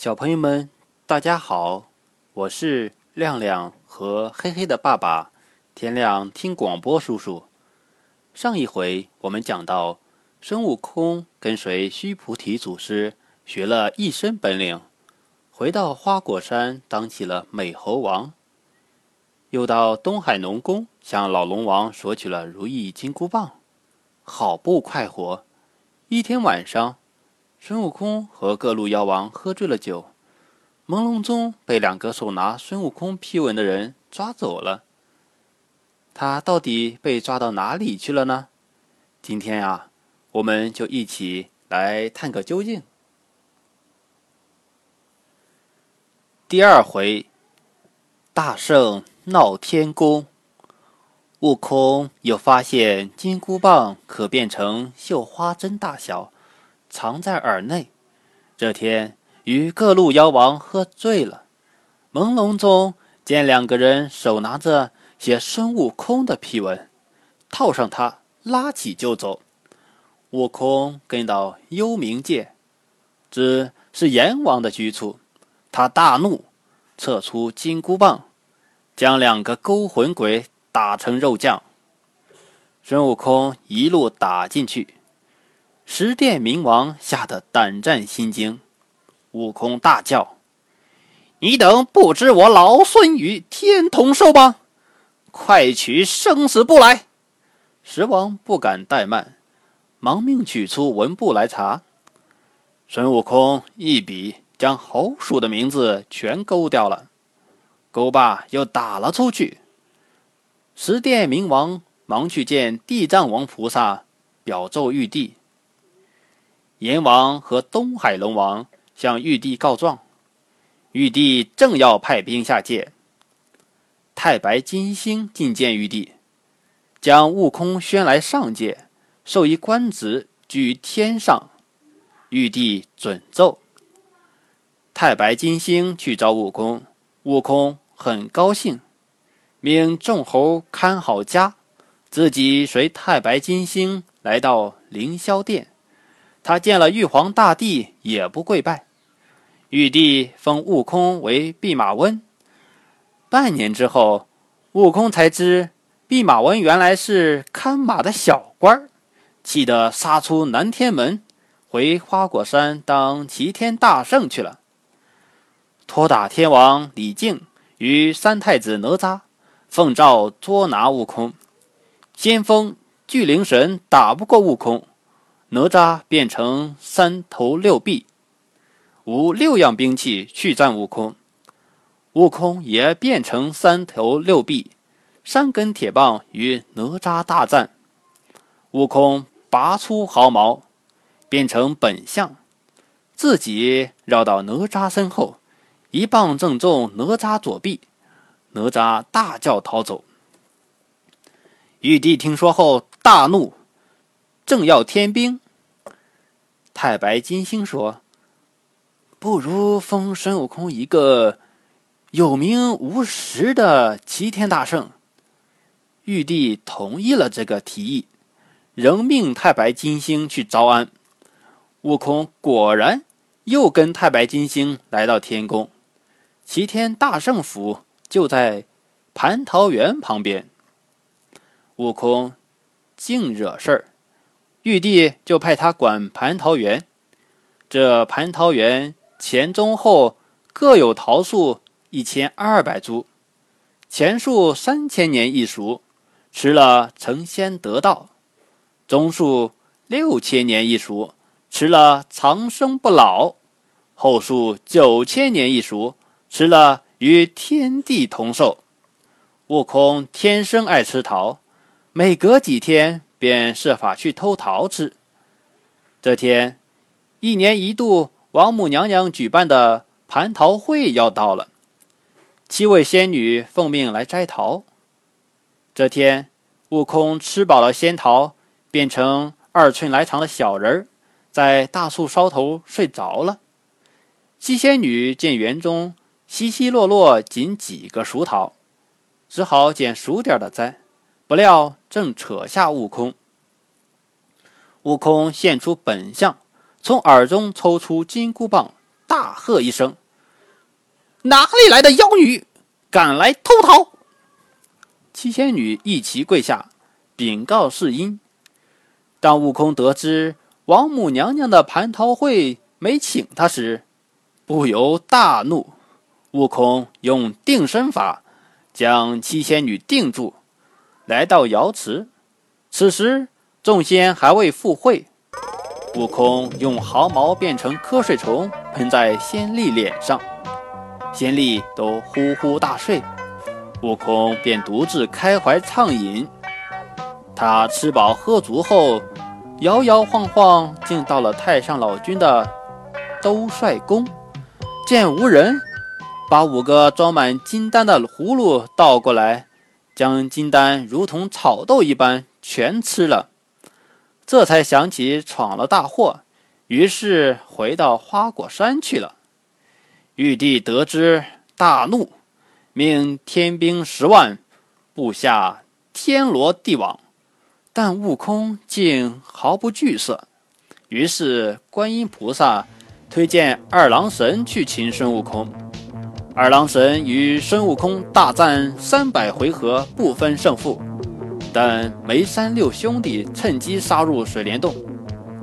小朋友们，大家好，我是亮亮和黑黑的爸爸，天亮听广播叔叔。上一回我们讲到，孙悟空跟随须菩提祖师学了一身本领，回到花果山当起了美猴王，又到东海龙宫向老龙王索取了如意金箍棒，好不快活！一天晚上。孙悟空和各路妖王喝醉了酒，朦胧中被两个手拿孙悟空批文的人抓走了。他到底被抓到哪里去了呢？今天呀，我们就一起来探个究竟。第二回，大圣闹天宫，悟空又发现金箍棒可变成绣花针大小。藏在耳内。这天与各路妖王喝醉了，朦胧中见两个人手拿着写孙悟空的批文，套上他拉起就走。悟空跟到幽冥界，只是阎王的居处，他大怒，撤出金箍棒，将两个勾魂鬼打成肉酱。孙悟空一路打进去。十殿冥王吓得胆战心惊，悟空大叫：“你等不知我老孙与天同寿吗？快取生死簿来！”十王不敢怠慢，忙命取出文簿来查。孙悟空一笔将猴鼠的名字全勾掉了，勾罢又打了出去。十殿冥王忙去见地藏王菩萨，表奏玉帝。阎王和东海龙王向玉帝告状，玉帝正要派兵下界。太白金星觐见玉帝，将悟空宣来上界，授一官职，居天上。玉帝准奏。太白金星去找悟空，悟空很高兴，命众猴看好家，自己随太白金星来到凌霄殿。他见了玉皇大帝，也不跪拜。玉帝封悟空为弼马温。半年之后，悟空才知弼马温原来是看马的小官儿，气得杀出南天门，回花果山当齐天大圣去了。托打天王李靖与三太子哪吒奉诏捉拿悟空，先锋巨灵神打不过悟空。哪吒变成三头六臂，无六样兵器去战悟空。悟空也变成三头六臂，三根铁棒与哪吒大战。悟空拔出毫毛，变成本相，自己绕到哪吒身后，一棒正中哪吒左臂，哪吒大叫逃走。玉帝听说后大怒。正要添兵，太白金星说：“不如封孙悟空一个有名无实的齐天大圣。”玉帝同意了这个提议，仍命太白金星去招安。悟空果然又跟太白金星来到天宫，齐天大圣府就在蟠桃园旁边。悟空净惹事儿。玉帝就派他管蟠桃园。这蟠桃园前中后各有桃树一千二百株，前树三千年一熟，吃了成仙得道；中树六千年一熟，吃了长生不老；后树九千年一熟，吃了与天地同寿。悟空天生爱吃桃，每隔几天。便设法去偷桃吃。这天，一年一度王母娘娘举办的蟠桃会要到了，七位仙女奉命来摘桃。这天，悟空吃饱了仙桃，变成二寸来长的小人儿，在大树梢头睡着了。七仙女见园中稀稀落落仅几个熟桃，只好捡熟点的摘。不料正扯下悟空，悟空现出本相，从耳中抽出金箍棒，大喝一声：“哪里来的妖女，敢来偷桃？”七仙女一齐跪下，禀告世音。当悟空得知王母娘娘的蟠桃会没请他时，不由大怒。悟空用定身法将七仙女定住，来到瑶池。此时众仙还未赴会，悟空用毫毛变成瞌睡虫喷在仙力脸上，仙力都呼呼大睡。悟空便独自开怀畅饮。他吃饱喝足后，摇摇晃晃竟到了太上老君的兜率宫。见无人，把五个装满金丹的葫芦倒过来，将金丹如同草豆一般全吃了。这才想起闯了大祸，于是回到花果山去了。玉帝得知，大怒。命天兵十万布下天罗地网，但悟空竟毫不惧色。于是观音菩萨推荐二郎神去擒孙悟空。二郎神与孙悟空大战三百回合，不分胜负。但梅山六兄弟趁机杀入水帘洞。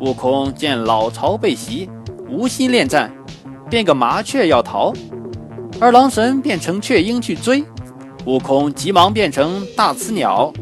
悟空见老巢被袭，无心恋战，变个麻雀要逃。二郎神变成雀鹰去追，悟空急忙变成大雌鸟，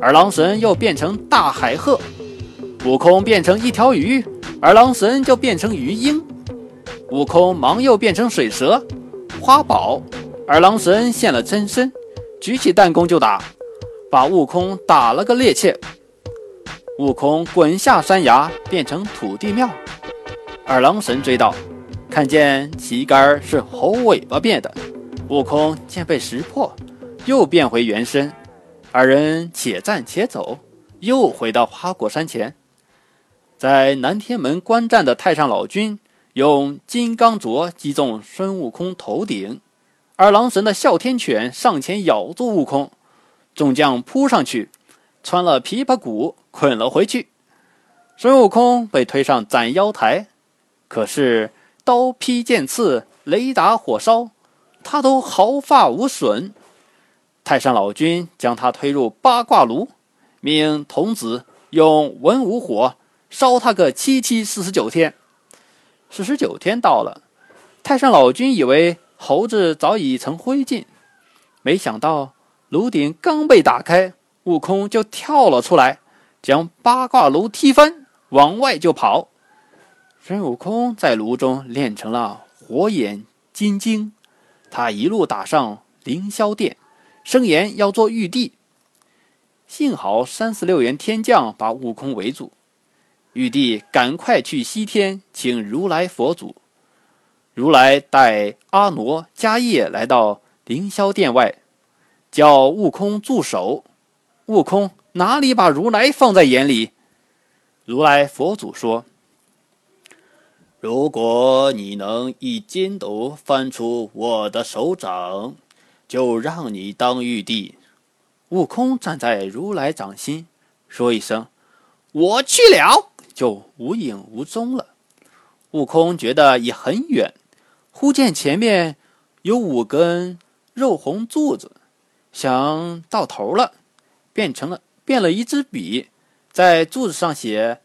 二郎神又变成大海鹤，悟空变成一条鱼，二郎神就变成鱼鹰，悟空忙又变成水蛇、花宝，二郎神现了真身，举起弹弓就打，把悟空打了个趔趄，悟空滚下山崖变成土地庙，二郎神追到。看见旗杆是猴尾巴变的，悟空见被识破，又变回原身。二人且战且走，又回到花果山前，在南天门观战的太上老君用金刚镯击中孙悟空头顶，二郎神的哮天犬上前咬住悟空，众将扑上去，穿了琵琶骨捆了回去。孙悟空被推上斩妖台，可是。刀劈剑刺，雷打火烧，他都毫发无损。太上老君将他推入八卦炉，命童子用文武火烧他个七七四十九天。四十九天到了，太上老君以为猴子早已成灰烬，没想到炉顶刚被打开，悟空就跳了出来，将八卦炉踢翻，往外就跑。孙悟空在炉中练成了火眼金睛，他一路打上凌霄殿，声言要做玉帝。幸好三十六员天将把悟空围住，玉帝赶快去西天请如来佛祖。如来带阿傩、迦叶来到凌霄殿外，叫悟空住手。悟空哪里把如来放在眼里？如来佛祖说。如果你能一筋斗翻出我的手掌，就让你当玉帝。悟空站在如来掌心，说一声“我去了”，就无影无踪了。悟空觉得已很远，忽见前面有五根肉红柱子，想到头了，变成了变了一支笔，在柱子上写。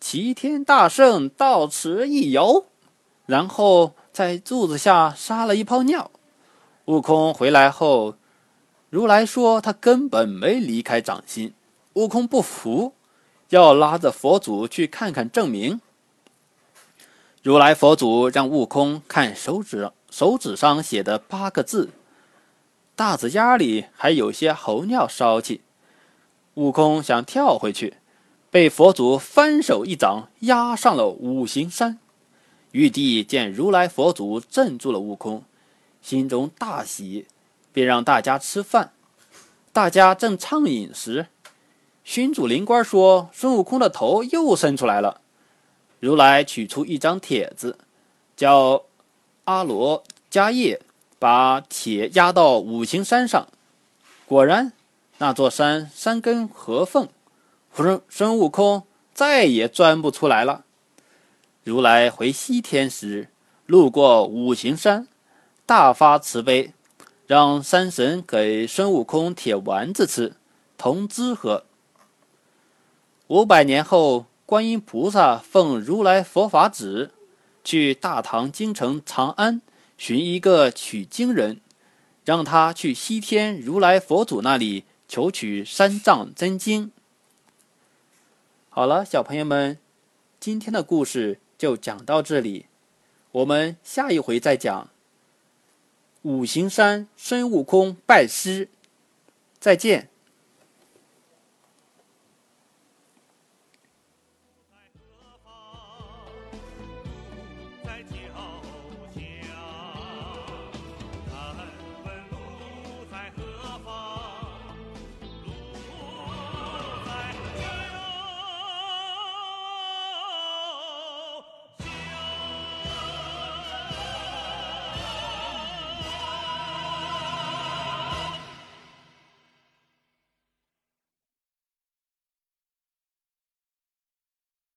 齐天大圣到此一游，然后在柱子下撒了一泡尿。悟空回来后，如来说他根本没离开掌心。悟空不服，要拉着佛祖去看看证明。如来佛祖让悟空看手指，手指上写的八个字，大指丫里还有些猴尿骚气。悟空想跳回去。被佛祖翻手一掌压上了五行山。玉帝见如来佛祖镇住了悟空，心中大喜，便让大家吃饭。大家正畅饮时，寻主灵官说：“孙悟空的头又伸出来了。”如来取出一张帖子，叫阿罗迦叶把铁压到五行山上。果然，那座山山根合缝。孙孙悟空再也钻不出来了。如来回西天时，路过五行山，大发慈悲，让山神给孙悟空铁丸子吃，通知和。五百年后，观音菩萨奉如来佛法旨，去大唐京城长安寻一个取经人，让他去西天如来佛祖那里求取三藏真经。好了，小朋友们，今天的故事就讲到这里，我们下一回再讲。五行山孙悟空拜师，再见。